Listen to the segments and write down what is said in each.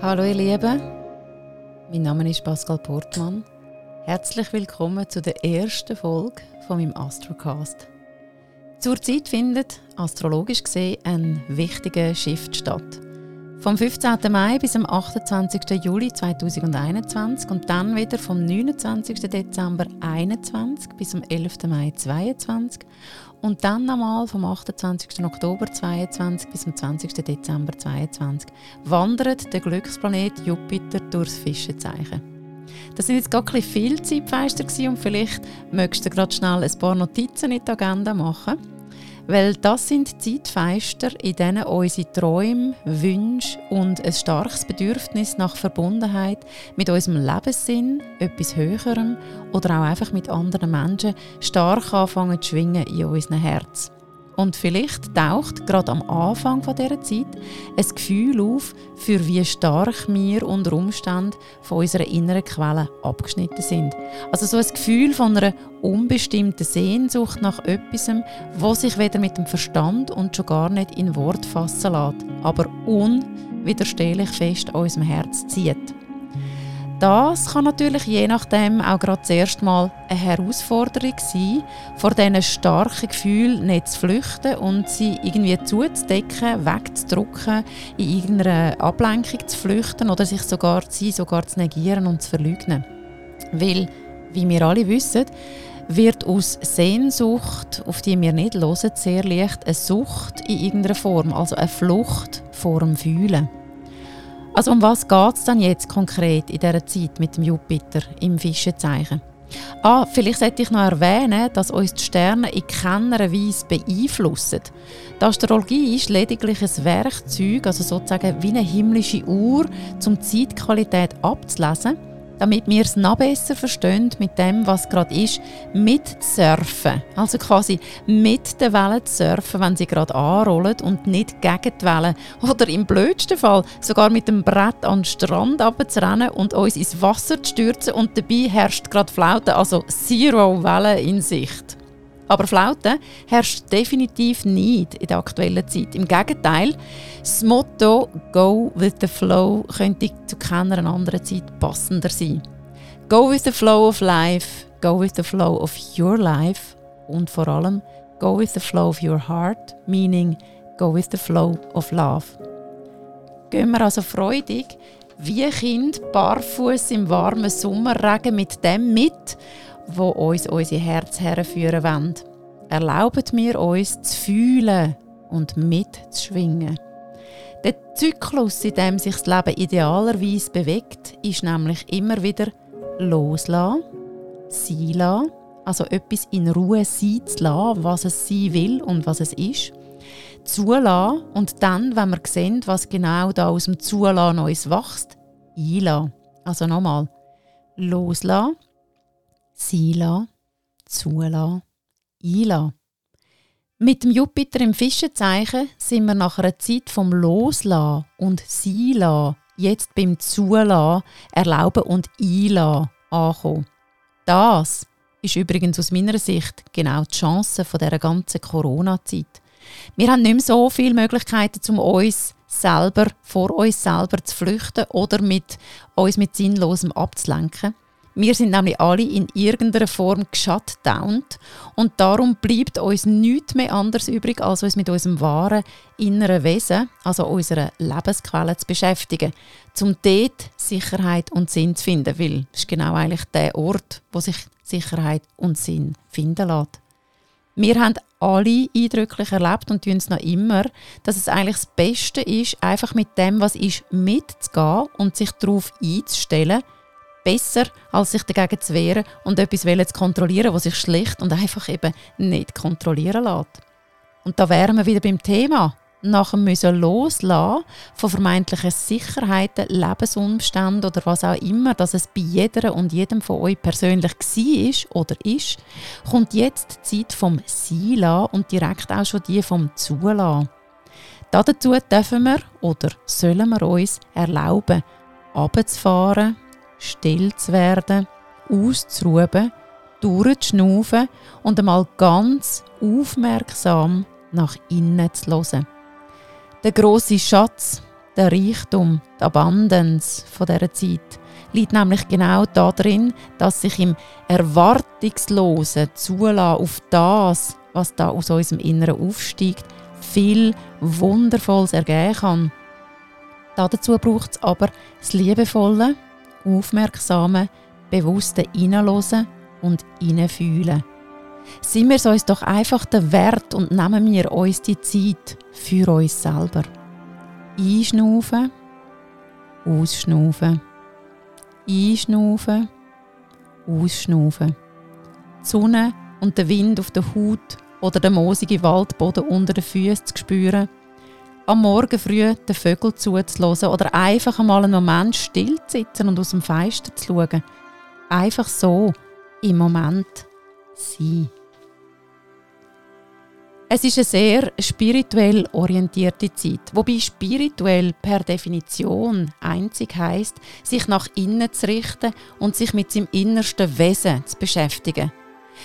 Hallo ihr Lieben, mein Name ist Pascal Portmann. Herzlich willkommen zu der ersten Folge von meinem Astrocast. Zurzeit findet, astrologisch gesehen, ein wichtiger Shift statt. Vom 15. Mai bis am 28. Juli 2021 und dann wieder vom 29. Dezember 2021 bis am 11. Mai 2022 und dann nochmal vom 28. Oktober 2022 bis am 20. Dezember 2022 wandert der Glücksplanet Jupiter durchs Fischezeichen. Das sind jetzt gar viel Zeitfenster und vielleicht möchtest du gerade schnell ein paar Notizen in die Agenda machen. Weil das sind Zeitfenster, in denen unsere Träume, Wünsche und ein starkes Bedürfnis nach Verbundenheit mit unserem Lebenssinn, etwas Höherem oder auch einfach mit anderen Menschen stark anfangen zu schwingen in unserem Herz. Und vielleicht taucht gerade am Anfang dieser Zeit ein Gefühl auf, für wie stark wir unter Umständen von unserer inneren Quelle abgeschnitten sind. Also so ein Gefühl von einer unbestimmten Sehnsucht nach etwas, was sich weder mit dem Verstand und schon gar nicht in Wort fassen lässt, aber unwiderstehlich fest an unserem Herz zieht. Das kann natürlich je nachdem auch gerade das erste Mal eine Herausforderung sein, vor diesen starken Gefühlen nicht zu flüchten und sie irgendwie zuzudecken, wegzudrücken, in irgendeiner Ablenkung zu flüchten oder sich sogar, sie sogar zu negieren und zu verleugnen. Weil, wie wir alle wissen, wird aus Sehnsucht, auf die wir nicht hören, sehr leicht eine Sucht in irgendeiner Form, also eine Flucht vor dem Fühlen. Also um was geht es dann jetzt konkret in dieser Zeit mit dem Jupiter im Fischezeichen? Ah, vielleicht sollte ich noch erwähnen, dass uns die Sterne in keiner Weise beeinflussen. Die Astrologie ist lediglich ein Werkzeug, also sozusagen wie eine himmlische Uhr, um die Zeitqualität abzulesen damit wir es noch besser verstehen mit dem, was gerade ist, mit surfen. Also quasi mit den Wellen zu surfen, wenn sie gerade anrollen und nicht gegen die Wellen. Oder im blödsten Fall sogar mit dem Brett an den Strand runterzurennen und uns ins Wasser zu stürzen und dabei herrscht gerade Flaute, also Zero Wellen in Sicht. Aber Flaute herrscht definitiv nicht in der aktuellen Zeit. Im Gegenteil, das Motto «Go with the flow» könnte zu keiner anderen Zeit passender sein. Go with the flow of life, go with the flow of your life und vor allem go with the flow of your heart, meaning go with the flow of love. Gehen wir also freudig wie Kind barfuß im warmen Sommerregen mit dem mit, wo uns unser Herz herführen wollen. Erlauben wir uns zu fühlen und mitzuschwingen. Der Zyklus, in dem sich das Leben idealerweise bewegt, ist nämlich immer wieder loslassen, sein lassen, also etwas in Ruhe sein zu lassen, was es sein will und was es ist, zulassen und dann, wenn wir sehen, was genau da aus dem Zulassen uns wächst, einlassen. Also nochmal, loslassen, sein lassen, einlassen. Mit dem Jupiter im Fischezeichen sind wir nach einer Zeit vom Loslassen und Seinlassen jetzt beim Zulassen, Erlauben und Einlassen angekommen. Das ist übrigens aus meiner Sicht genau die Chance von dieser ganzen Corona-Zeit. Wir haben nicht mehr so viele Möglichkeiten, um uns selber, vor uns selber zu flüchten oder mit uns mit Sinnlosem abzulenken. Wir sind nämlich alle in irgendeiner Form geshutdownt und darum bleibt uns nichts mehr anders übrig, als uns mit unserem wahren inneren Wesen, also unserer Lebensquelle zu beschäftigen, um dort Sicherheit und Sinn zu finden, weil das ist genau eigentlich der Ort, wo sich Sicherheit und Sinn finden lässt. Wir haben alle eindrücklich erlebt und tun es noch immer, dass es eigentlich das Beste ist, einfach mit dem, was ist, mitzugehen und sich darauf einzustellen, besser, als sich dagegen zu wehren und etwas zu kontrollieren, was sich schlicht und einfach eben nicht kontrollieren lässt. Und da wären wir wieder beim Thema. Nach dem müssen loslassen von vermeintlichen Sicherheiten, Lebensumständen oder was auch immer, dass es bei jeder und jedem von euch persönlich war oder ist, kommt jetzt die Zeit vom Sein und direkt auch schon die vom Zulassen. Dazu dürfen wir oder sollen wir uns erlauben, runterzufahren, still zu werden, auszuruhen, durchzuschnaufen und einmal ganz aufmerksam nach innen zu hören. Der große Schatz, der Reichtum, die Abundance von dieser Zeit liegt nämlich genau darin, dass sich im erwartungslosen Zulassen auf das, was da aus unserem Inneren aufsteigt, viel Wundervolles ergeben kann. Dazu braucht es aber das liebevolle, aufmerksame, bewusste Hineinhören und Hineinfühlen. Sind wir uns doch einfach der Wert und nehmen wir uns die Zeit für uns selber. Einschnaufen, ausschnaufen. Einschnaufen, ausschnaufen. Die Sonne und der Wind auf der Haut oder der moosige Waldboden unter den Füßen zu spüren. Am Morgen früh den Vögeln zuzulassen oder einfach einmal einen Moment still zu sitzen und aus dem Fenster zu schauen. Einfach so im Moment sein. Es ist eine sehr spirituell orientierte Zeit, wobei spirituell per Definition einzig heißt, sich nach innen zu richten und sich mit seinem innersten Wesen zu beschäftigen.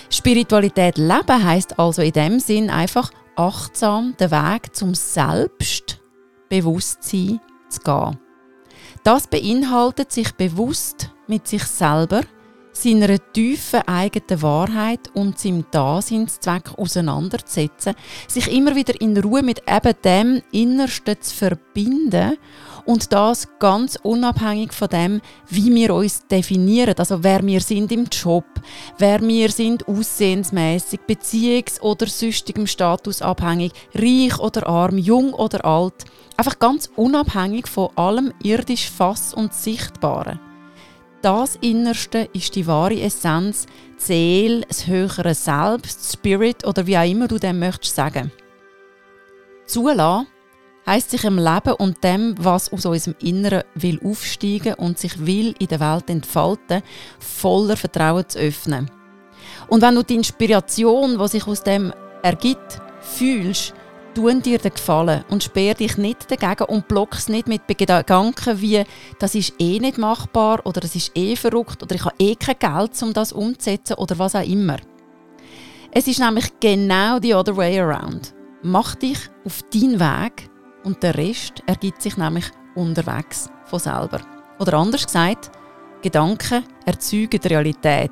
Spiritualität leben heißt also in dem Sinn einfach achtsam den Weg zum Selbstbewusstsein zu gehen. Das beinhaltet sich bewusst mit sich selber seiner tiefen eigenen Wahrheit und seinem Daseinszweck auseinanderzusetzen, sich immer wieder in Ruhe mit eben dem Innersten zu verbinden und das ganz unabhängig von dem, wie wir uns definieren, also wer wir sind im Job, wer wir sind aussehensmäßig, beziehungs- oder sonstigem Status abhängig, reich oder arm, jung oder alt, einfach ganz unabhängig von allem irdisch Fass und Sichtbaren. Das Innerste ist die wahre Essenz, die Seele, das höhere Selbst, Spirit oder wie auch immer du dem möchtest sagen. Zulassen heisst sich im Leben und dem, was aus unserem Inneren will aufsteigen und sich will in der Welt entfalten, voller Vertrauen zu öffnen. Und wenn du die Inspiration, die sich aus dem ergibt, fühlst, tun dir den Gefallen und sperr dich nicht dagegen und blockst nicht mit Gedanken wie, das ist eh nicht machbar oder das ist eh verrückt oder ich habe eh kein Geld, um das umzusetzen oder was auch immer. Es ist nämlich genau the other way around. Mach dich auf deinen Weg und der Rest ergibt sich nämlich unterwegs von selber. Oder anders gesagt, Gedanken erzeugen Realität.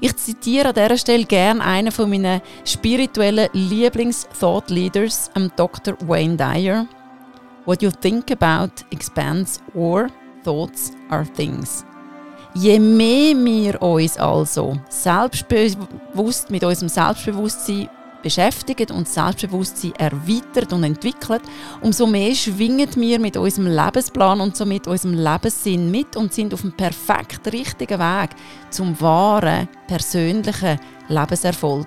Ich zitiere an dieser Stelle gerne einen von meinen spirituellen Lieblings-Thought-Leaders, Dr. Wayne Dyer. What you think about expands or thoughts are things. Je mehr wir uns also selbstbewusst mit unserem Selbstbewusstsein beschäftigt und Selbstbewusstsein erweitert und entwickelt, umso mehr schwingen wir mit unserem Lebensplan und somit unserem Lebenssinn mit und sind auf dem perfekt richtigen Weg zum wahren, persönlichen Lebenserfolg.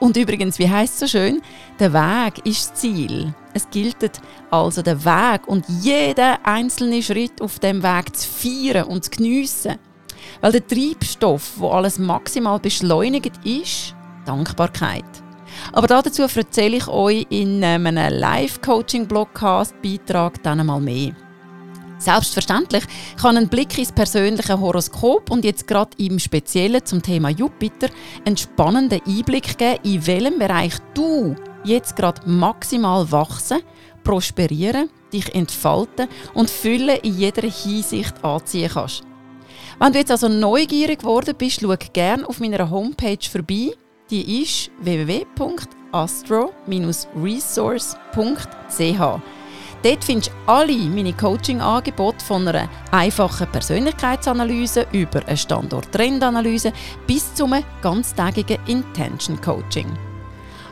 Und übrigens, wie heißt es so schön? Der Weg ist das Ziel. Es gilt also der Weg und jeden einzelnen Schritt auf dem Weg zu feiern und zu geniessen. Weil der Treibstoff, wo alles maximal beschleunigt ist, Dankbarkeit. Aber dazu erzähle ich euch in einem Live-Coaching-Blogcast-Beitrag dann einmal mehr. Selbstverständlich kann ein Blick ins persönliche Horoskop und jetzt gerade im Speziellen zum Thema Jupiter einen spannenden Einblick geben, in welchem Bereich du jetzt gerade maximal wachsen, prosperieren, dich entfalten und Fülle in jeder Hinsicht anziehen kannst. Wenn du jetzt also neugierig geworden bist, schau gerne auf meiner Homepage vorbei die ist www.astro-resource.ch. Dort findest du alle meine Coaching-Angebote von einer einfachen Persönlichkeitsanalyse über eine Standort-Trendanalyse bis zu einem ganztägigen Intention-Coaching.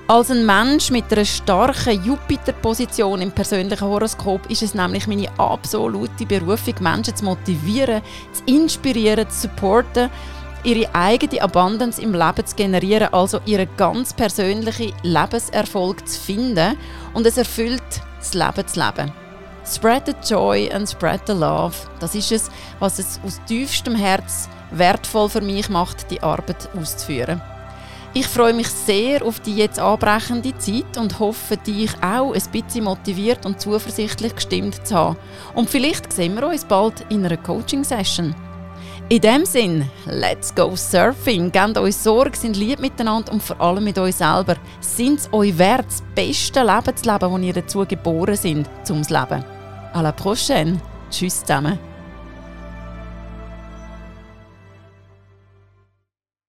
Als ein Mensch mit einer starken Jupiter-Position im persönlichen Horoskop ist es nämlich meine absolute Berufung, Menschen zu motivieren, zu inspirieren, zu supporten ihre eigene Abundance im Leben zu generieren, also ihren ganz persönlichen Lebenserfolg zu finden und es erfüllt das Leben zu leben. Spread the joy and spread the love. Das ist es, was es aus tiefstem Herz wertvoll für mich macht, die Arbeit auszuführen. Ich freue mich sehr auf die jetzt anbrechende Zeit und hoffe, dich auch ein bisschen motiviert und zuversichtlich gestimmt zu haben. Und vielleicht sehen wir uns bald in einer Coaching-Session. In dem Sinn, let's go surfing. Gebt euch Sorge, sind lieb miteinander und vor allem mit euch selber. Sind es euch wert, das beste Leben zu leben, wo ihr dazu geboren sind, zum Leben? À la prochaine. Tschüss zusammen.